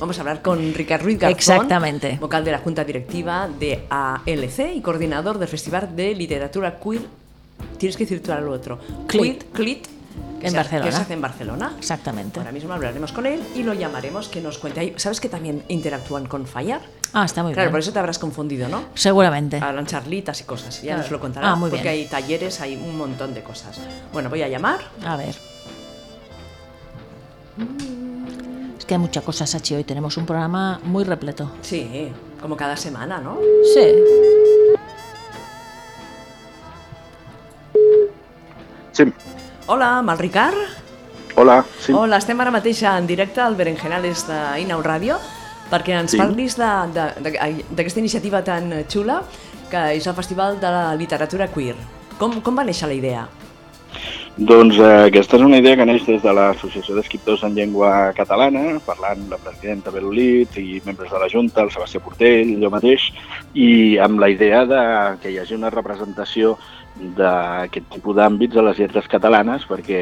vamos a hablar con Ricardo Ruiz Garzón, Exactamente. vocal de la Junta Directiva de ALC y coordinador del Festival de Literatura Queer. Tienes que decir tú lo otro. Clit. Clit. que En se- Barcelona. Que se hace en Barcelona. Exactamente. Ahora mismo hablaremos con él y lo llamaremos que nos cuente. ¿Sabes que también interactúan con Fire? Ah, está muy Claro, bien. por eso te habrás confundido, ¿no? Seguramente. Hablan charlitas y cosas. Ya Claro. nos lo contará. Ah, muy porque bien. hay talleres, hay un montón de cosas. Bueno, voy a llamar. A ver. Es que hay mucha cosa, Sachi. Hoy tenemos un programa muy repleto. Sí, como cada semana, ¿no? Sí. Sí, Hola, amb el Ricard? hola, sí. Hola, estem ara mateix en directe al Berenjenales d'Inau Ràdio perquè ens Sí. parlis d'aquesta iniciativa tan xula que és el Festival de la Literatura Queer. Com, com va néixer la idea? Doncs eh, aquesta és una idea que neix des de l'Associació d'Escriptors en Llengua Catalana, parlant la presidenta Belolit i membres de la Junta, el Sebastià Portell, jo mateix, i amb la idea de que hi hagi una representació d'aquest tipus d'àmbits a les lletres catalanes perquè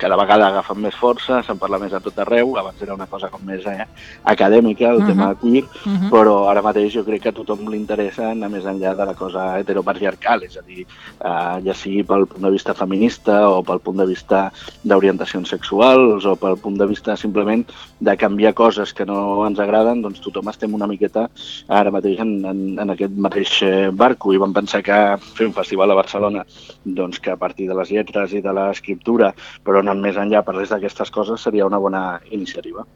cada vegada agafen més força, se'n parla més a tot arreu, abans era una cosa com més eh, acadèmica, el Mhm. tema queer, Mhm. però ara mateix jo crec que a tothom li interessa anar més enllà de la cosa heteropatriarcal, és a dir, eh, ja sigui pel punt de vista feminista o pel punt de vista d'orientacions sexuals o pel punt de vista simplement de canviar coses que no ens agraden, doncs tothom estem una miqueta ara mateix en, en, en aquest mateix eh, barco i vam pensar que fer un festival a Barcelona doncs que a partir de les lletres i de l'escriptura, però anant més enllà parlés d'aquestes coses seria una bona iniciativa.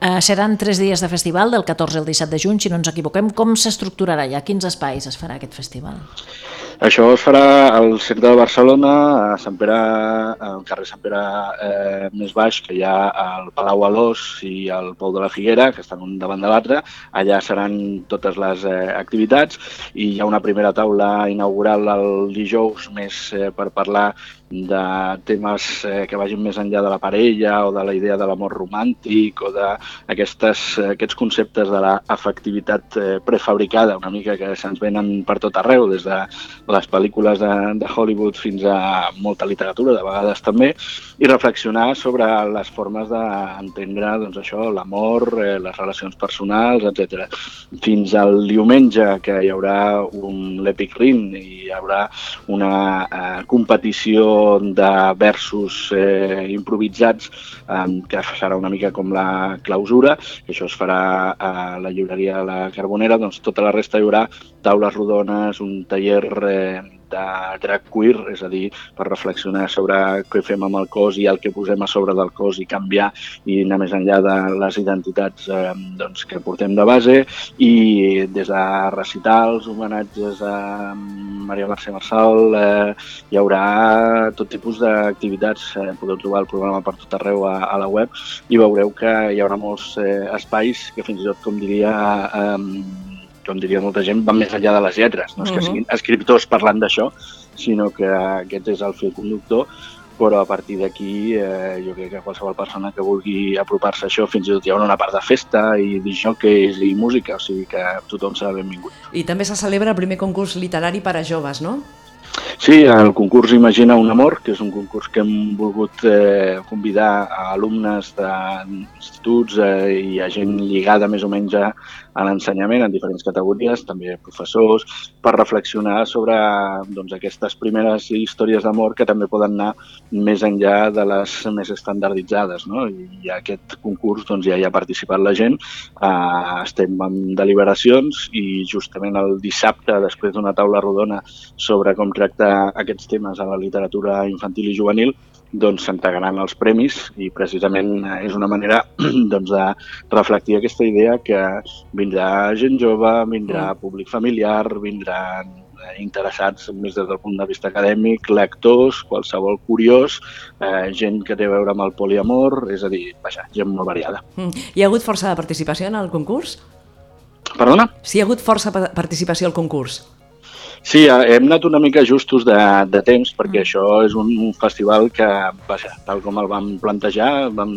Uh, seran tres dies de festival, del 14 al 17 de juny, si no ens equivoquem. Com s'estructurarà ja? Quins espais es farà aquest festival? Això es farà al centre de Barcelona, a Sant Pere, al carrer Sant Pere eh, més baix, que hi ha el Palau Alós i el Pou de la Figuera, que estan un davant de l'altre. Allà seran totes les eh, activitats i hi ha una primera taula inaugural el dijous més eh, per parlar de temes eh, que vagin més enllà de la parella o de la idea de l'amor romàntic o d'aquests aquests conceptes de l'afectivitat eh, prefabricada una mica que se'ns venen per tot arreu, des de les pel·lícules de, de Hollywood fins a molta literatura, de vegades també, i reflexionar sobre les formes d'entendre doncs, això, l'amor, eh, les relacions personals, etc. Fins al diumenge, que hi haurà un l'Epic Ring i hi haurà una eh, competició de versos eh, improvisats eh, que serà una mica com la clausura, que això es farà a la llibreria La Carbonera, doncs tota la resta hi haurà taules rodones, un taller eh, de drag queer, és a dir, per reflexionar sobre què fem amb el cos i el que posem a sobre del cos i canviar i anar més enllà de les identitats eh, doncs, que portem de base. I des de recitals, homenatges a Maria Mercè Marçal, eh, hi haurà tot tipus d'activitats, eh, podeu trobar el programa per tot arreu a, a la web i veureu que hi haurà molts eh, espais que fins i tot, com diria, eh, com diria molta gent, van més enllà de les lletres. No és que Mhm. siguin escriptors parlant d'això, sinó que aquest és el fil conductor, però a partir d'aquí eh, jo crec que qualsevol persona que vulgui apropar-se a això, fins i tot hi haurà una part de festa i disjockeys i música, o sigui que tothom serà benvingut. I també se celebra el primer concurs literari per a joves, no? Sí, el concurs Imagina un amor, que és un concurs que hem volgut eh, convidar a alumnes d'instituts eh, i a gent lligada més o menys a, a l'ensenyament en diferents categories, també professors, per reflexionar sobre doncs, aquestes primeres històries d'amor que també poden anar més enllà de les més estandarditzades. No? I a aquest concurs doncs, ja hi ha participat la gent, eh, estem en deliberacions i justament el dissabte, després d'una taula rodona sobre com tractar aquests temes a la literatura infantil i juvenil, doncs s'entregaran els premis i precisament eh, és una manera doncs, de reflectir aquesta idea que vindrà gent jove, vindrà públic familiar, vindran eh, interessats més des del punt de vista acadèmic, lectors, qualsevol curiós, eh, gent que té a veure amb el poliamor, és a dir, vaja, gent molt variada. Mm. Hi ha hagut força de participació en el concurs? Perdona? Sí, hi ha hagut força pa- participació al concurs. Sí, eh, hem anat una mica justos de, de temps perquè mm. això és un, un festival que, vaja, tal com el vam plantejar, vam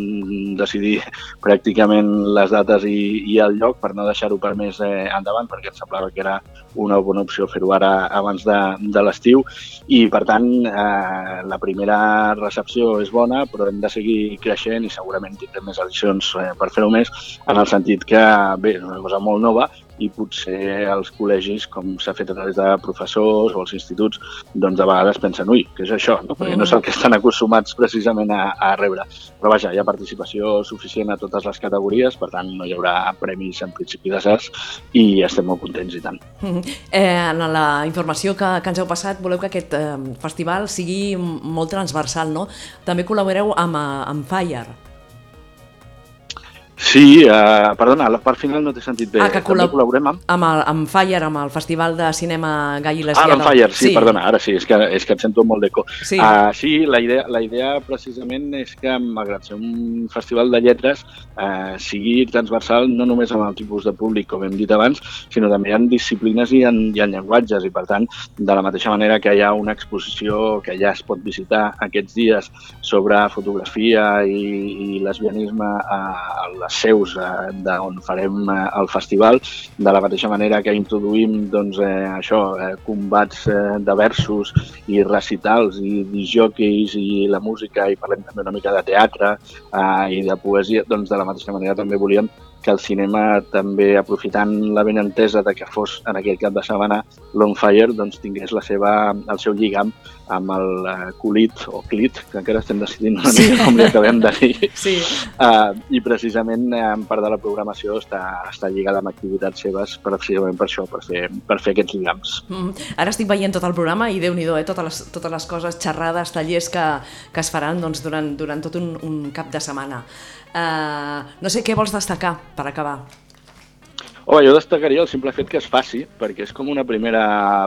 decidir pràcticament les dates i, i el lloc per no deixar-ho per més eh, endavant perquè ens semblava que era una bona opció fer-ho ara abans de, de l'estiu i per tant eh, la primera recepció és bona però hem de seguir creixent i segurament tindrem més edicions eh, per fer-ho més en el sentit que bé, és una cosa molt nova i potser els col·legis, com s'ha fet a través de professors o els instituts, doncs a vegades pensen, ui, què és això? No? Perquè no és el que estan acostumats precisament a, a rebre. Però vaja, hi ha participació suficient a totes les categories, per tant no hi haurà premis en principi de SAS i estem molt contents i tant. Eh, en la informació que, que ens heu passat, voleu que aquest eh, festival sigui molt transversal, no? També col·laboreu amb, eh, amb Fire. Sí, uh, perdona, la part final no t'he sentit bé. Ah, que col·lab col·laborem amb... Amb, el, amb Fire, amb el Festival de Cinema Gai i Lesbiana. Ah, amb Fire, sí, sí, perdona, ara sí, és que, és que et sento molt d'eco. Sí, uh, sí la, idea, la idea precisament és que, malgrat ser un festival de lletres, uh, sigui transversal no només amb el tipus de públic, com hem dit abans, sinó també en disciplines i en, i en llenguatges, i per tant, de la mateixa manera que hi ha una exposició que ja es pot visitar aquests dies sobre fotografia i, i lesbianisme a, a les seus eh, d'on farem eh, el festival, de la mateixa manera que introduïm doncs, eh, això, eh, combats eh, de versos i recitals i disjòqueis i la música i parlem també una mica de teatre eh, i de poesia, doncs de la mateixa manera també volíem que el cinema també aprofitant la benentesa de que fos en aquell cap de setmana l'On Fire doncs tingués la seva, el seu lligam amb el uh, Colit o Clit, que encara estem decidint una sí. mica com li acabem de dir. Sí. Uh, I precisament uh, en part de la programació està, està lligada amb activitats seves precisament per això, per fer, per fer aquests lligams. Mm. Ara estic veient tot el programa i déu nhi eh, totes, les, totes les coses, xerrades, tallers que, que es faran doncs, durant, durant tot un, un cap de setmana. Uh, no sé què vols destacar per acabar. Home, jo destacaria el simple fet que es faci, perquè és com una primera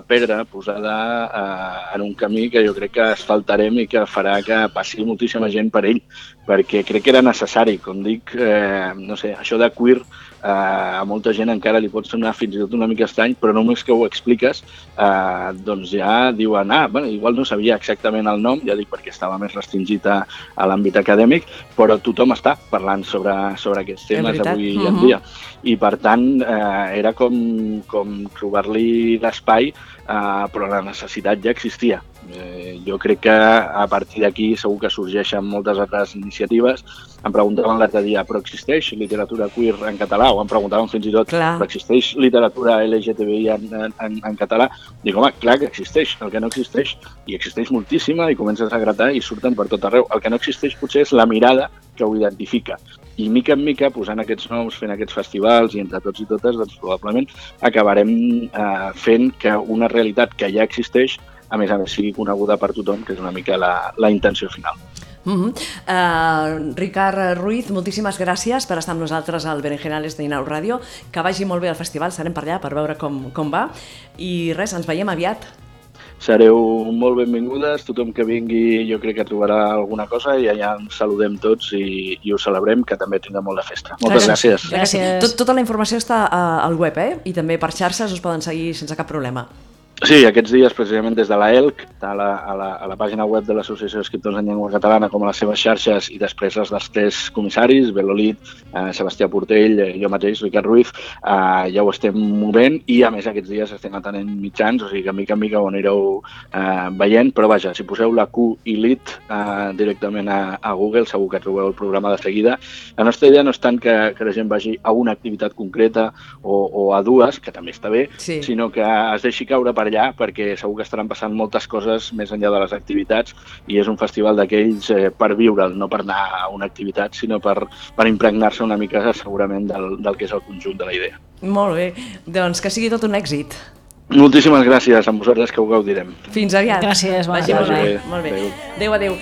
pedra posada eh, en un camí que jo crec que asfaltarem i que farà que passi moltíssima gent per ell, perquè crec que era necessari, com dic, eh, no sé, això de queer eh, a molta gent encara li pot sonar fins i tot una mica estrany, però només que ho expliques, eh, doncs ja diuen, ah, bueno, igual no sabia exactament el nom, ja dic perquè estava més restringit a, a l'àmbit acadèmic, però tothom està parlant sobre, sobre aquests temes avui uh -huh. en dia. I per tant, eh, era com, com trobar-li l'espai, eh, però la necessitat ja existia. Eh, jo crec que a partir d'aquí segur que sorgeixen moltes altres iniciatives. Em preguntaven l'altre dia, però existeix literatura queer en català? O em preguntaven fins i tot, clar. però existeix literatura LGTBI en, en, en català? Dic, home, clar que existeix. El que no existeix, i existeix moltíssima, i comences a gratar i surten per tot arreu. El que no existeix potser és la mirada que ho identifica i mica en mica, posant aquests noms, fent aquests festivals i entre tots i totes, doncs probablement acabarem eh, fent que una realitat que ja existeix, a més a més, sigui coneguda per tothom, que és una mica la, la intenció final. Uh -huh. uh, Ricard Ruiz, moltíssimes gràcies per estar amb nosaltres al Berenjenales de Inau Ràdio. Que vagi molt bé el festival, serem per allà per veure com, com va. I res, ens veiem aviat sereu molt benvingudes, tothom que vingui jo crec que trobarà alguna cosa i allà ens saludem tots i, i ho celebrem, que també tindrà molt de festa. Moltes gràcies. Gràcies. gràcies. Tot, tota la informació està al web, eh? I també per xarxes us poden seguir sense cap problema. Sí, aquests dies precisament des de la ELC, a la, a la, a la pàgina web de l'Associació d'Escriptors en Llengua Catalana, com a les seves xarxes, i després les dels tres comissaris, Belolit, eh, Sebastià Portell, eh, jo mateix, Ricard Ruiz, eh, ja ho estem movent i a més aquests dies estem atenent mitjans, o sigui que mica en mica ho anireu eh, veient, però vaja, si poseu la Q i LIT eh, directament a, a Google segur que trobeu el programa de seguida. La nostra idea no és tant que, que la gent vagi a una activitat concreta o, o a dues, que també està bé, sí. sinó que es deixi caure per allà perquè segur que estaran passant moltes coses més enllà de les activitats i és un festival d'aquells eh, per viure'l, no per anar a una activitat, sinó per, per impregnar-se una mica segurament del, del que és el conjunt de la idea. Molt bé, doncs que sigui tot un èxit. Moltíssimes gràcies a vosaltres que ho gaudirem. Fins aviat. Gràcies, bona Vagi molt bé. Molt bé. Adéu, adéu.